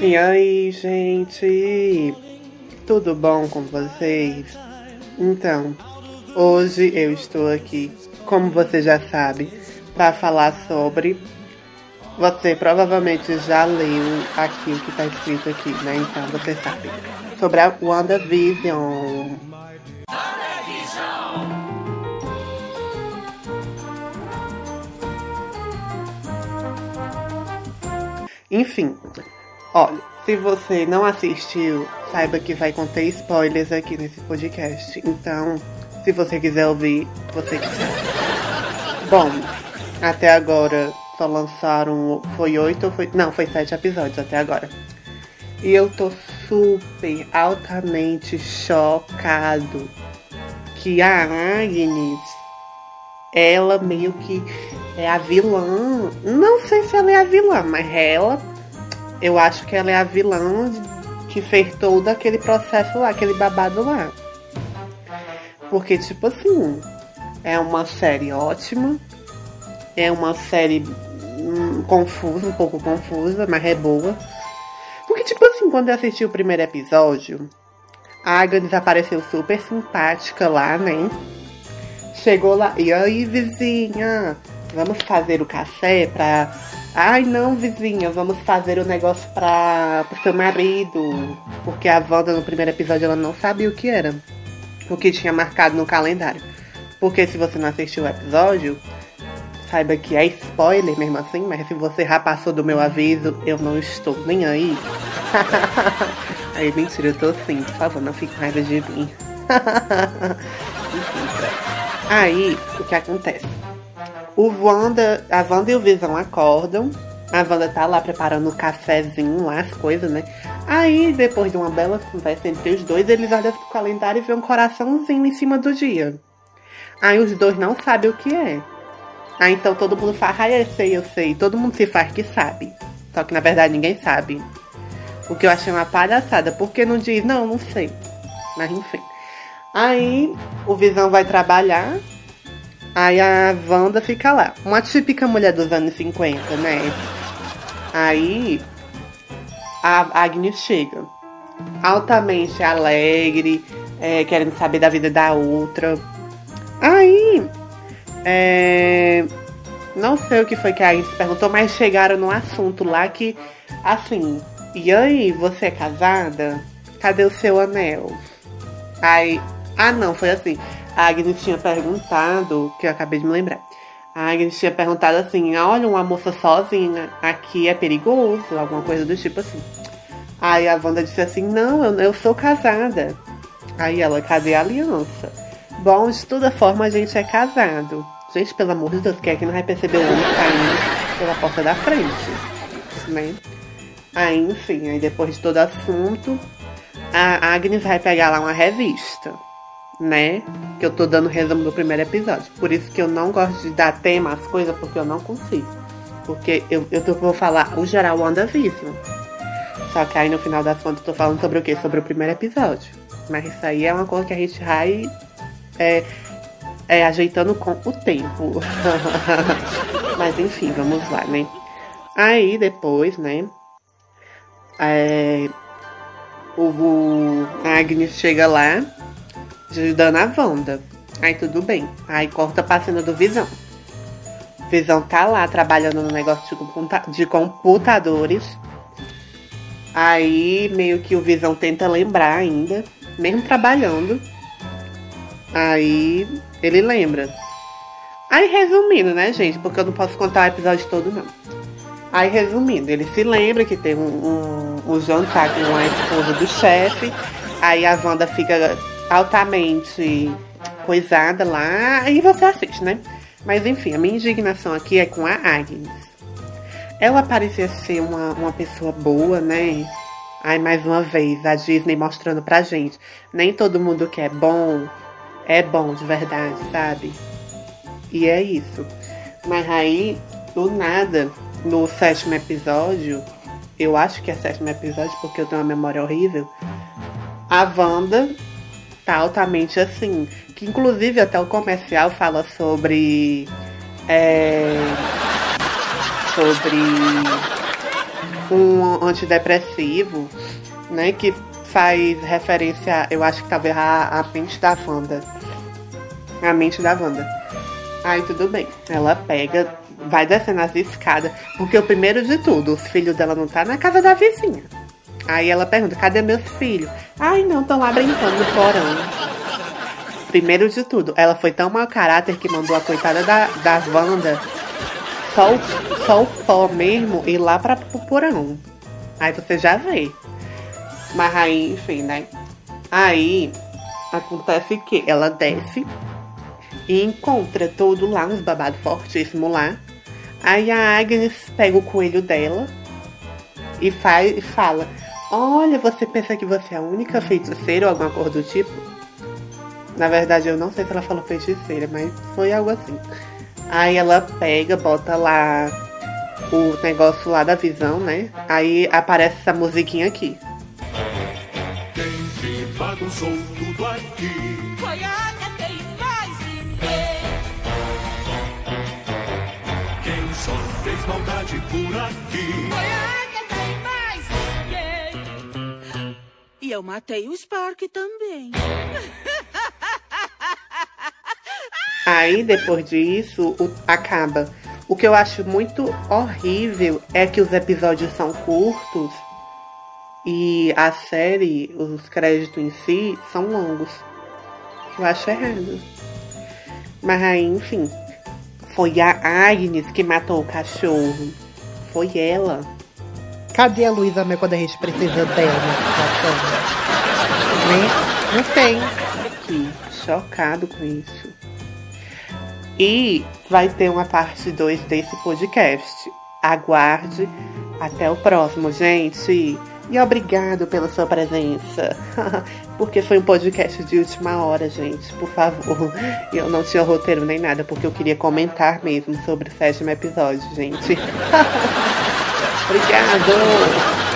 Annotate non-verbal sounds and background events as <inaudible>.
E aí, gente? Tudo bom com vocês? Então, hoje eu estou aqui, como você já sabe, para falar sobre. Você provavelmente já leu aqui o que está escrito aqui, né? Então você sabe. Sobre a WandaVision. Enfim, olha, se você não assistiu, saiba que vai conter spoilers aqui nesse podcast. Então, se você quiser ouvir, você quiser. Bom, até agora só lançaram. Foi oito ou foi. Não, foi sete episódios até agora. E eu tô super, altamente chocado que a Agnes, ela meio que é a vilã. Não sei se ela é a vilã, mas ela, eu acho que ela é a vilã que fez todo aquele processo lá, aquele babado lá. Porque, tipo assim, é uma série ótima, é uma série hum, confusa, um pouco confusa, mas é boa. Porque, tipo assim, quando eu assisti o primeiro episódio, a Agnes apareceu super simpática lá, né? Chegou lá, e aí, vizinha, vamos fazer o café pra. Ai, não, vizinha, vamos fazer o negócio pra, pro seu marido. Porque a Wanda no primeiro episódio ela não sabia o que era. O que tinha marcado no calendário. Porque se você não assistiu o episódio, saiba que é spoiler mesmo assim, mas se você já passou do meu aviso, eu não estou nem aí. <laughs> aí, mentira, eu tô sim, por favor, não fique raiva de mim. <laughs> aí, o que acontece? O Wanda, a Wanda e o Visão acordam. A Wanda tá lá preparando o um cafezinho lá, as coisas, né? Aí, depois de uma bela conversa entre os dois, eles olham pro calendário e vê um coraçãozinho em cima do dia. Aí os dois não sabem o que é. Aí então todo mundo fala, eu sei, eu sei. Todo mundo se faz que sabe. Só que na verdade ninguém sabe. O que eu achei uma palhaçada, porque não diz, não, não sei. Mas enfim. Aí o Visão vai trabalhar. Aí a Wanda fica lá. Uma típica mulher dos anos 50, né? Aí a Agnes chega. Altamente alegre, é, querendo saber da vida da outra. Aí é, não sei o que foi que a Agnes perguntou, mas chegaram no assunto lá que, assim, e aí, você é casada? Cadê o seu anel? Aí, ah não, foi assim. A Agnes tinha perguntado, que eu acabei de me lembrar. A Agnes tinha perguntado assim: olha, uma moça sozinha aqui é perigoso, alguma coisa do tipo assim. Aí a Wanda disse assim: não, eu, eu sou casada. Aí ela, cadê a aliança? Bom, de toda forma a gente é casado. Gente, pelo amor de Deus, quem é que não vai perceber o homem saindo pela porta da frente? Né? Aí, enfim, aí depois de todo assunto, a Agnes vai pegar lá uma revista, né? Que eu tô dando resumo do primeiro episódio. Por isso que eu não gosto de dar tema às coisas, porque eu não consigo. Porque eu, eu tô, vou falar o geral WandaVision. Só que aí no final das contas eu tô falando sobre o quê? Sobre o primeiro episódio. Mas isso aí é uma coisa que a gente vai é, é, ajeitando com o tempo. <laughs> Mas enfim, vamos lá, né? Aí depois, né? É, o, a Agnes chega lá, ajudando a Wanda. Aí tudo bem. Aí corta pra cena do Visão. Visão tá lá trabalhando no negócio de, computadores. Aí meio que o Visão tenta lembrar ainda, mesmo trabalhando. Aí ele lembra. Aí resumindo, né, gente? Porque eu não posso contar o episódio todo, não. Aí resumindo, ele se lembra que tem um, um, um jantar com a esposa do chefe. Aí a Wanda fica altamente coisada lá. E você assiste, né? Mas enfim, a minha indignação aqui é com a Agnes. Ela parecia ser uma, uma pessoa boa, né? Aí mais uma vez, a Disney mostrando pra gente. Nem todo mundo que é bom é bom de verdade, sabe? E é isso. Mas aí, do nada, no sétimo episódio, eu acho que é sétimo episódio porque eu tenho uma memória horrível. A Wanda tá altamente assim. Que inclusive até o comercial fala sobre. É, sobre. um antidepressivo, né? Que faz referência, eu acho que talvez a, a mente da Wanda. A mente da Wanda. Aí tudo bem. Ela pega, vai descendo as escadas. Porque o primeiro de tudo, os filhos dela não tá na casa da vizinha. Aí ela pergunta, cadê meus filhos? Ai não, estão lá brincando no porão. Primeiro de tudo, ela foi tão mau caráter que mandou a coitada da, da Wanda só o, só o pó mesmo ir lá pra, pro porão. Aí você já vê. Mas aí, enfim, né? Aí acontece que ela desce e encontra tudo lá, uns babados fortíssimos lá. Aí a Agnes pega o coelho dela e, faz, e fala: Olha, você pensa que você é a única feiticeira ou alguma coisa do tipo? Na verdade, eu não sei se ela falou feiticeira, mas foi algo assim. Aí ela pega, bota lá o negócio lá da visão, né? Aí aparece essa musiquinha aqui. Quem tudo aqui? Quem só fez maldade por aqui? Foi a E eu matei o Spark também. <laughs> Aí depois disso, o- acaba. O que eu acho muito horrível é que os episódios são curtos e a série, os créditos em si, são longos. Eu acho errado. Mas aí, enfim, foi a Agnes que matou o cachorro. Foi ela. Cadê a Luísa Mel quando a gente precisa dela na situação? Né? Não tem. Aqui, chocado com isso. E vai ter uma parte 2 desse podcast. Aguarde até o próximo, gente. E obrigado pela sua presença. <laughs> porque foi um podcast de última hora, gente. Por favor. Eu não tinha roteiro nem nada, porque eu queria comentar mesmo sobre o sétimo episódio, gente. <laughs> Obrigado!